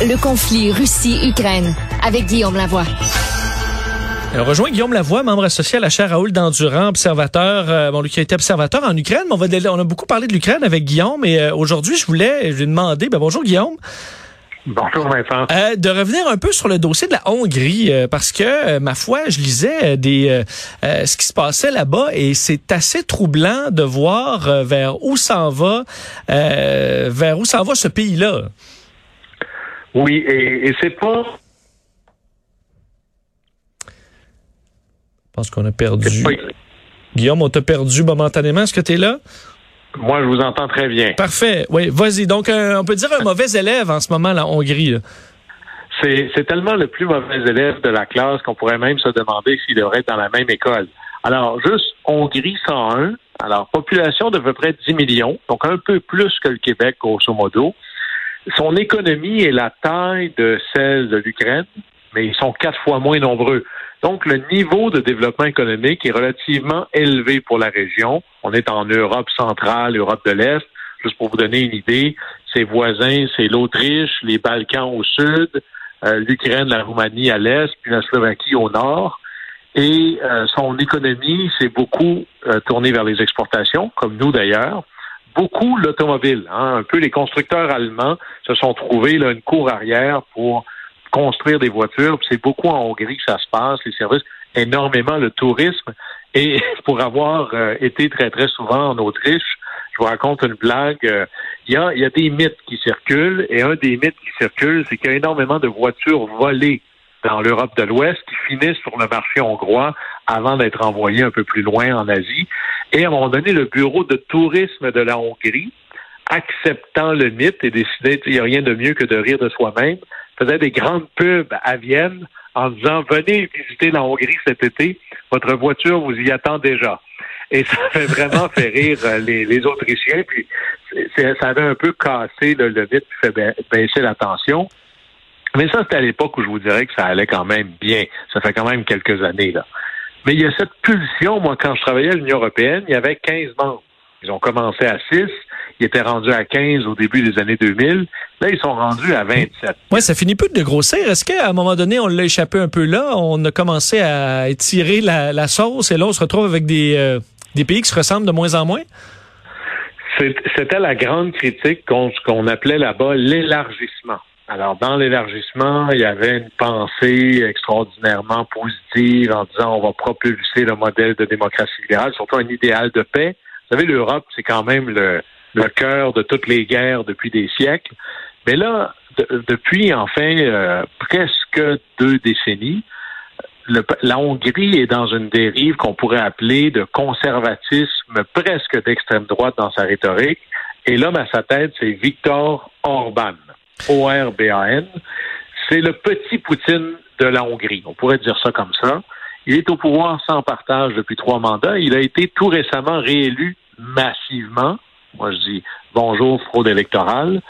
Le conflit Russie-Ukraine avec Guillaume Lavoie. On rejoint Guillaume Lavoie, membre associé à la chaire Raoul d'Endurant, observateur, euh, bon, lui qui a été observateur en Ukraine. On, va, on a beaucoup parlé de l'Ukraine avec Guillaume et euh, aujourd'hui, je voulais, je lui demander, ben, bonjour Guillaume. Bonjour Vincent. Euh, de revenir un peu sur le dossier de la Hongrie, euh, parce que, euh, ma foi, je lisais des ce qui se passait là-bas et c'est assez troublant de voir vers où s'en va, vers où s'en va ce pays-là. Oui, et, et c'est pas... Je pense qu'on a perdu. Guillaume, on t'a perdu momentanément. Est-ce que tu es là? Moi, je vous entends très bien. Parfait. Oui, vas-y. Donc, on peut dire un mauvais élève en ce moment, la Hongrie. C'est tellement le plus mauvais élève de la classe qu'on pourrait même se demander s'il devrait être dans la même école. Alors, juste Hongrie 101, alors population de peu près 10 millions, donc un peu plus que le Québec, grosso modo. Son économie est la taille de celle de l'Ukraine, mais ils sont quatre fois moins nombreux. Donc, le niveau de développement économique est relativement élevé pour la région. On est en Europe centrale, Europe de l'Est. Juste pour vous donner une idée, ses voisins, c'est l'Autriche, les Balkans au sud, euh, l'Ukraine, la Roumanie à l'est, puis la Slovaquie au nord. Et euh, son économie s'est beaucoup euh, tournée vers les exportations, comme nous d'ailleurs. Beaucoup l'automobile. Hein, un peu les constructeurs allemands se sont trouvés là, une cour arrière pour construire des voitures. C'est beaucoup en Hongrie que ça se passe, les services, énormément le tourisme. Et pour avoir euh, été très, très souvent en Autriche, je vous raconte une blague. Euh, il y, a, y a des mythes qui circulent, et un des mythes qui circulent, c'est qu'il y a énormément de voitures volées dans l'Europe de l'Ouest qui finissent sur le marché hongrois avant d'être envoyées un peu plus loin en Asie. Et à un moment donné, le bureau de tourisme de la Hongrie, acceptant le mythe et décidant qu'il n'y a rien de mieux que de rire de soi-même, faisait des grandes pubs à Vienne en disant venez visiter la Hongrie cet été, votre voiture vous y attend déjà. Et ça fait vraiment fait rire euh, les, Autrichiens, puis ça avait un peu cassé le, le mythe, fait baisser la tension. Mais ça, c'était à l'époque où je vous dirais que ça allait quand même bien. Ça fait quand même quelques années, là. Mais il y a cette pulsion, moi, quand je travaillais à l'Union européenne, il y avait 15 membres. Ils ont commencé à 6, ils étaient rendus à 15 au début des années 2000. Là, ils sont rendus à 27. Oui, ça finit plus de grossir. Est-ce qu'à un moment donné, on l'a échappé un peu là? On a commencé à étirer la, la sauce et là, on se retrouve avec des, euh, des pays qui se ressemblent de moins en moins? C'était la grande critique contre ce qu'on appelait là-bas l'élargissement. Alors, dans l'élargissement, il y avait une pensée extraordinairement positive en disant on va propulser le modèle de démocratie libérale, surtout un idéal de paix. Vous savez, l'Europe, c'est quand même le, le cœur de toutes les guerres depuis des siècles. Mais là, depuis enfin euh, presque deux décennies, la Hongrie est dans une dérive qu'on pourrait appeler de conservatisme presque d'extrême droite dans sa rhétorique. Et l'homme à sa tête, c'est Viktor Orban, O-R-B-A-N. C'est le petit Poutine de la Hongrie. On pourrait dire ça comme ça. Il est au pouvoir sans partage depuis trois mandats. Il a été tout récemment réélu massivement. Moi, je dis bonjour, fraude électorale.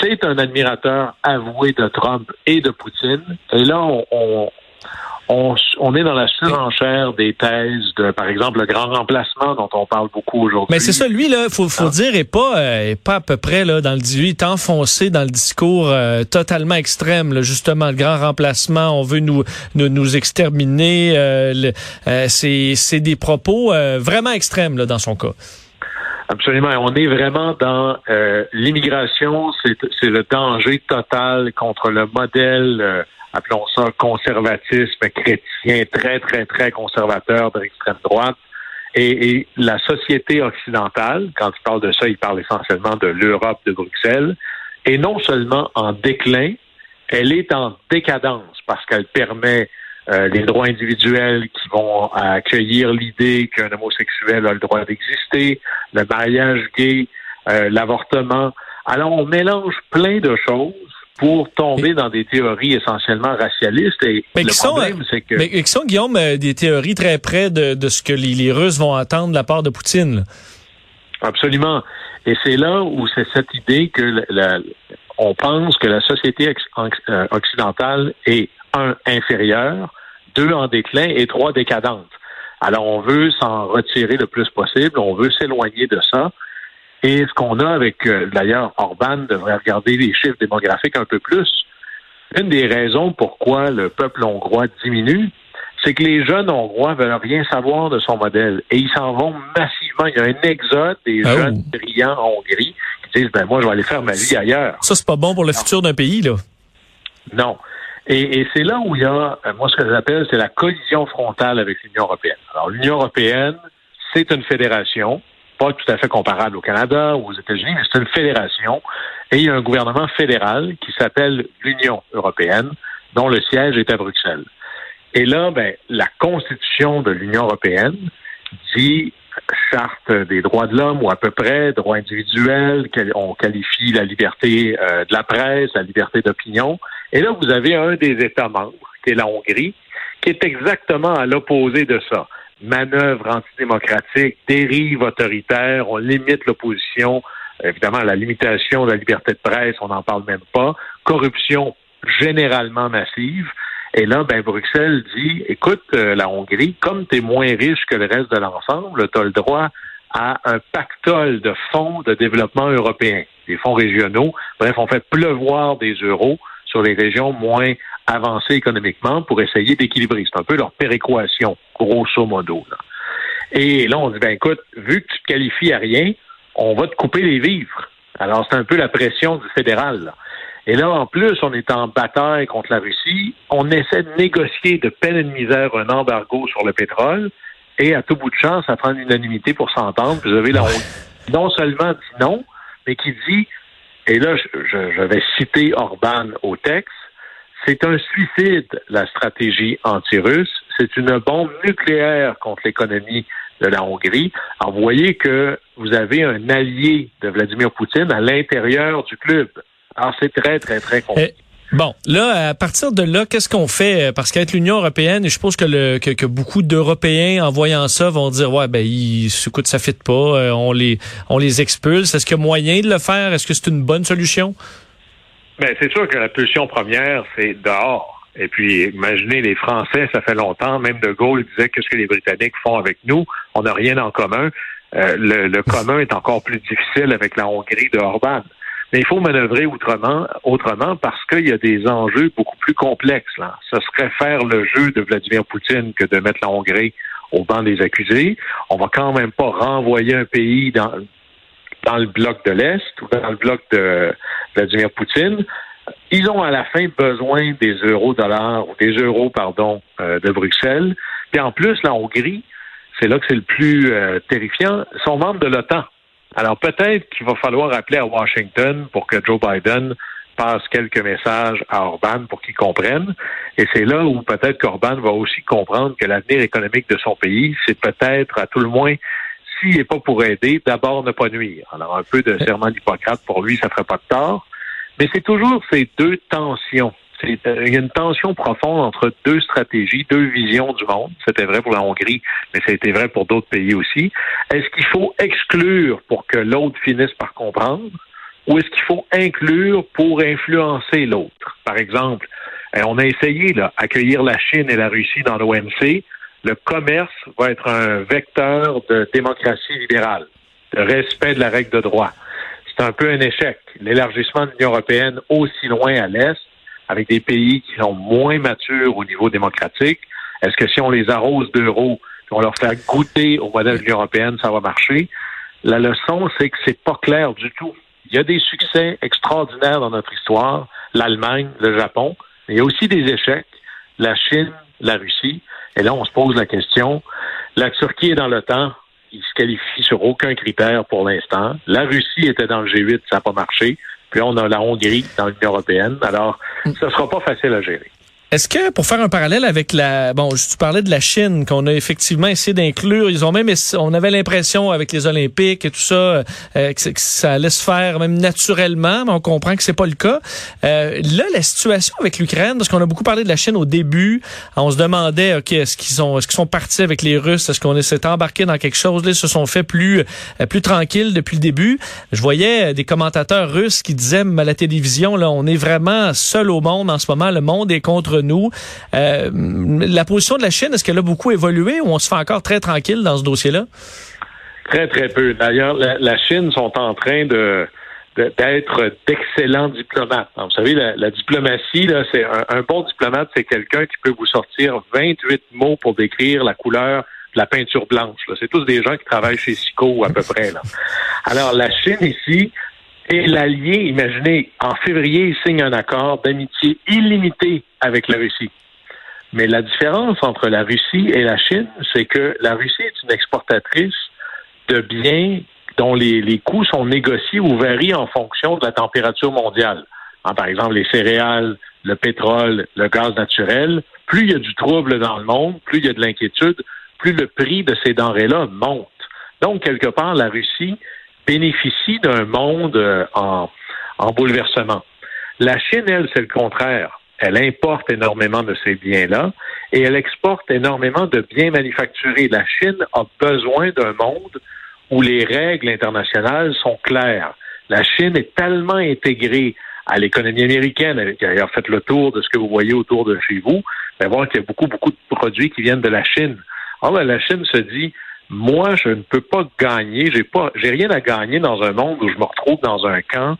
C'est un admirateur avoué de Trump et de Poutine. Et là, on, on, on, est dans la surenchère des thèses de, par exemple, le grand remplacement dont on parle beaucoup aujourd'hui. Mais c'est ça, lui, là, faut, faut ah. dire, est pas, euh, est pas à peu près là dans le il est enfoncé dans le discours euh, totalement extrême. Là, justement, le grand remplacement, on veut nous nous, nous exterminer. Euh, c'est c'est des propos vraiment extrêmes là dans son cas. Absolument. On est vraiment dans euh, l'immigration, c'est le danger total contre le modèle, euh, appelons ça conservatisme chrétien, très, très, très conservateur de l'extrême droite. Et, et, la société occidentale, quand il parle de ça, il parle essentiellement de l'Europe de Bruxelles, est non seulement en déclin, elle est en décadence parce qu'elle permet euh, les droits individuels qui vont accueillir l'idée qu'un homosexuel a le droit d'exister, le mariage gay, euh, l'avortement. Alors on mélange plein de choses pour tomber dans des théories essentiellement racialistes. Et mais le problème, c'est que... Mais qui sont, Guillaume, euh, des théories très près de, de ce que les, les, Russes vont attendre de la part de Poutine. Absolument. Et c'est là où c'est cette idée que la, on pense que la société occidentale est un, inférieur, deux, en déclin et trois, décadente. Alors, on veut s'en retirer le plus possible, on veut s'éloigner de ça. Et ce qu'on a avec, euh, d'ailleurs, Orban devrait regarder les chiffres démographiques un peu plus. Une des raisons pourquoi le peuple hongrois diminue, c'est que les jeunes hongrois veulent rien savoir de son modèle et ils s'en vont massivement. Il y a un exode des ah jeunes brillants en Hongrie qui disent ben moi je vais aller faire ma vie ailleurs. Ça c'est pas bon pour le futur d'un pays là. Non. Et, c'est là où il y a, euh, moi, ce que j'appelle, c'est la collision frontale avec l'Union européenne. Alors, l'Union européenne, c'est une fédération, pas tout à fait comparable au Canada ou aux États-Unis, mais c'est une fédération. Et il y a un gouvernement fédéral qui s'appelle l'Union européenne, dont le siège est à Bruxelles. Et là, ben, la constitution de l'Union européenne dit charte des droits de l'homme ou à peu près droits individuels, on qualifie la liberté euh, de la presse, la liberté d'opinion. Et là, vous avez un des États membres, qui est la Hongrie, qui est exactement à l'opposé de ça. Manœuvre antidémocratique, dérive autoritaire, on limite l'opposition, évidemment la limitation de la liberté de presse, on n'en parle même pas, corruption généralement massive. Et là, ben, Bruxelles dit, écoute, euh, la Hongrie, comme tu es moins riche que le reste de l'ensemble, tu as le droit à un pactole de fonds de développement européen, des fonds régionaux. Bref, on fait pleuvoir des euros sur les régions moins avancées économiquement pour essayer d'équilibrer. C'est un peu leur péréquation, grosso modo. Et là, on dit, ben écoute, vu que tu te qualifies à rien, on va te couper les vivres. Alors, c'est un peu la pression du fédéral. Et là, en plus, on est en bataille contre la Russie. On essaie de négocier de peine et de misère un embargo sur le pétrole. Et à tout bout de chance, ça prend l'unanimité pour s'entendre. Vous avez là, non seulement dit non, mais qui dit et là, je, vais citer Orban au texte, c'est un suicide, la stratégie anti-russe. C'est une bombe nucléaire contre l'économie de la Hongrie. Alors, vous voyez que vous avez un allié de Vladimir Poutine à l'intérieur du club. Alors, c'est très, très, très compliqué. Bon, là, à partir de là, qu'est-ce qu'on fait? Parce qu'être l'Union européenne, et je suppose que, le, que, beaucoup d'Européens, en voyant ça, vont dire, ouais, ben, ils, écoute, ça fit pas, euh, on les, on les expulse. Est-ce qu'il y a moyen de le faire? Est-ce que c'est une bonne solution? Ben, c'est sûr que la pulsion première, c'est dehors. Et puis, imaginez, les Français, ça fait longtemps, même De Gaulle disait qu'est-ce que les Britanniques font avec nous? On n'a rien en commun. Euh, le, le commun est encore plus difficile avec la Hongrie de Orban. Mais il faut manœuvrer autrement, autrement parce qu'il y a des enjeux beaucoup plus complexes. Là. Ce serait faire le jeu de Vladimir Poutine que de mettre la Hongrie au banc des accusés. On va quand même pas renvoyer un pays dans, dans le bloc de l'Est ou dans le bloc de Vladimir Poutine. Ils ont à la fin besoin des euros-dollars ou des euros, pardon, euh, de Bruxelles. Puis en plus, la Hongrie, c'est là que c'est le plus euh, terrifiant, sont membres de l'OTAN. Alors peut-être qu'il va falloir appeler à Washington pour que Joe Biden passe quelques messages à Orban pour qu'il comprenne. Et c'est là où peut-être qu'Orban va aussi comprendre que l'avenir économique de son pays, c'est peut-être, à tout le moins, s'il n'est pas pour aider, d'abord ne pas nuire. Alors un peu de serment d'Hippocrate, pour lui, ça ne ferait pas de tort. Mais c'est toujours ces deux tensions euh, y a une tension profonde entre deux stratégies, deux visions du monde. C'était vrai pour la Hongrie, mais ça a été vrai pour d'autres pays aussi. Est-ce qu'il faut exclure pour que l'autre finisse par comprendre? Ou est-ce qu'il faut inclure pour influencer l'autre? Par exemple, euh, on a essayé d'accueillir la Chine et la Russie dans l'OMC. Le commerce va être un vecteur de démocratie libérale, de respect de la règle de droit. C'est un peu un échec. L'élargissement de l'Union européenne aussi loin à l'Est avec des pays qui sont moins matures au niveau démocratique, est-ce que si on les arrose d'euros, on leur fait goûter au modèle de l'Union européenne, ça va marcher? la leçon, c'est que c'est pas clair du tout. Il y a des succès extraordinaires dans notre histoire, l'Allemagne, le Japon, mais il y a aussi des échecs, la Chine, la Russie. Et là, on se pose la question, la Turquie est dans le temps, il se qualifie sur aucun critère pour l'instant. La Russie était dans le G8, ça n'a pas marché. Puis on a la Hongrie dans l'Union européenne. Alors, ce ne sera pas facile à gérer. Est-ce que, pour faire un parallèle avec la... Bon, tu parlais de la Chine, qu'on a effectivement essayé d'inclure. Ils ont même... On avait l'impression, avec les Olympiques et tout ça, euh, que, ça allait se faire même naturellement, mais on comprend que c'est pas le cas. Euh, là, la situation avec l'Ukraine, parce qu'on a beaucoup parlé de la Chine au début, on se demandait, OK, est-ce qu'ils sont, est-ce qu'ils sont partis avec les Russes? Est-ce qu'on s'est embarqué dans quelque chose? Là, ils se sont fait plus, euh, plus tranquilles depuis le début. Je voyais des commentateurs russes qui disaient à la télévision, là, on est vraiment seul au monde en ce moment. Le monde est contre nous. Euh, la position de la Chine, est-ce qu'elle a beaucoup évolué ou on se fait encore très tranquille dans ce dossier-là? Très, très peu. D'ailleurs, la, Chine sont en train d'être d'excellents diplomates. vous savez, la, diplomatie, c'est un, bon diplomate, c'est quelqu'un qui peut vous sortir 28 mots pour décrire la couleur de la peinture blanche. C'est tous des gens qui travaillent chez Sico à peu près. Alors, la Chine ici et l'allié, imaginez, en février, il signe un accord d'amitié illimité avec la Russie. Mais la différence entre la Russie et la Chine, c'est que la Russie est une exportatrice de biens dont les, les coûts sont négociés ou varient en fonction de la température mondiale. par exemple, les céréales, le pétrole, le gaz naturel. Plus il y a du trouble dans le monde, plus il y a de l'inquiétude, plus le prix de ces denrées-là monte. Donc, quelque part, la Russie bénéficie d'un monde euh, en, en bouleversement. La Chine, elle, c'est le contraire. Elle importe énormément de ces biens-là et elle exporte énormément de biens manufacturés. La Chine a besoin d'un monde où les règles internationales sont claires. La Chine est tellement intégrée à l'économie américaine, elle a d'ailleurs fait le tour de ce que vous voyez autour de chez vous, ben voir qu'il y a beaucoup, beaucoup de produits qui viennent de la Chine. Alors, ben, la Chine se dit, moi, je ne peux pas gagner, j'ai pas, j'ai rien à gagner dans un monde où je me retrouve dans un camp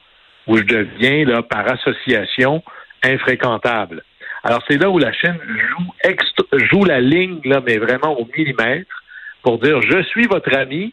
où je deviens, là, par association, infréquentable. Alors, c'est là où la Chine joue, joue la ligne, là, mais vraiment au millimètre, pour dire, je suis votre ami,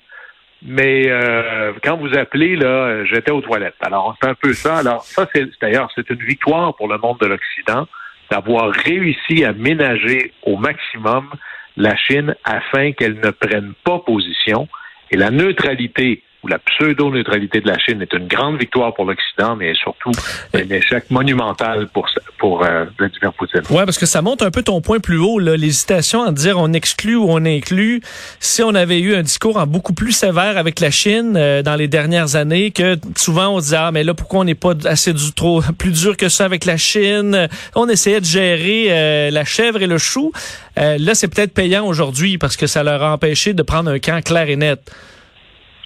mais euh, quand vous appelez, là, j'étais aux toilettes. Alors, c'est un peu ça. Alors, ça, c'est d'ailleurs, c'est une victoire pour le monde de l'Occident d'avoir réussi à ménager au maximum la Chine afin qu'elle ne prenne pas position. Et la neutralité ou la pseudo-neutralité de la Chine est une grande victoire pour l'Occident, mais surtout un échec monumental pour, pour euh, Vladimir Poutine. Oui, parce que ça monte un peu ton point plus haut, l'hésitation à dire on exclut ou on inclut. Si on avait eu un discours en beaucoup plus sévère avec la Chine euh, dans les dernières années, que souvent on disait, ah, mais là, pourquoi on n'est pas assez du, trop plus dur que ça avec la Chine? On essayait de gérer euh, la chèvre et le chou. là, c'est peut-être payant aujourd'hui parce que ça leur a empêché de prendre un camp clair et net.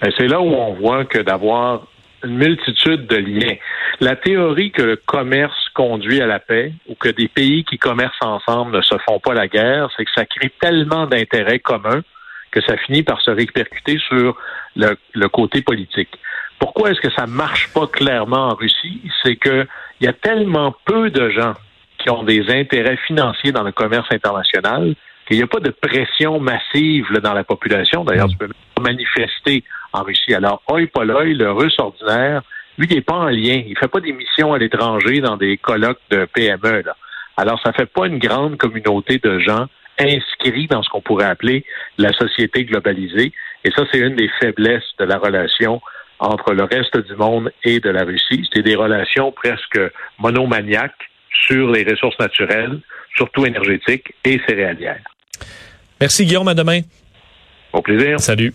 Ben, c'est là où on voit que d'avoir une multitude de liens. La théorie que le commerce conduit à la paix ou que des pays qui commercent ensemble ne se font pas la guerre, c'est que ça crée tellement d'intérêts communs que ça finit par se répercuter sur le, côté politique. Pourquoi est-ce que ça marche pas clairement en Russie? C'est qu'il y a tellement peu de gens qui ont des intérêts financiers dans le commerce international qu'il n'y a pas de pression massive dans la population. D'ailleurs, tu peux manifester en Russie. Alors, œil pas l'œil, le russe ordinaire, lui, il n'est pas en lien. Il fait pas des missions à l'étranger dans des colloques de PME. Alors, ça fait pas une grande communauté de gens inscrits dans ce qu'on pourrait appeler la société globalisée. Et ça, c'est une des faiblesses de la relation entre le reste du monde et de la Russie. C'était des relations presque monomaniaques sur les ressources naturelles, surtout énergétiques et céréalières. Merci Guillaume, à demain. Au plaisir. Salut.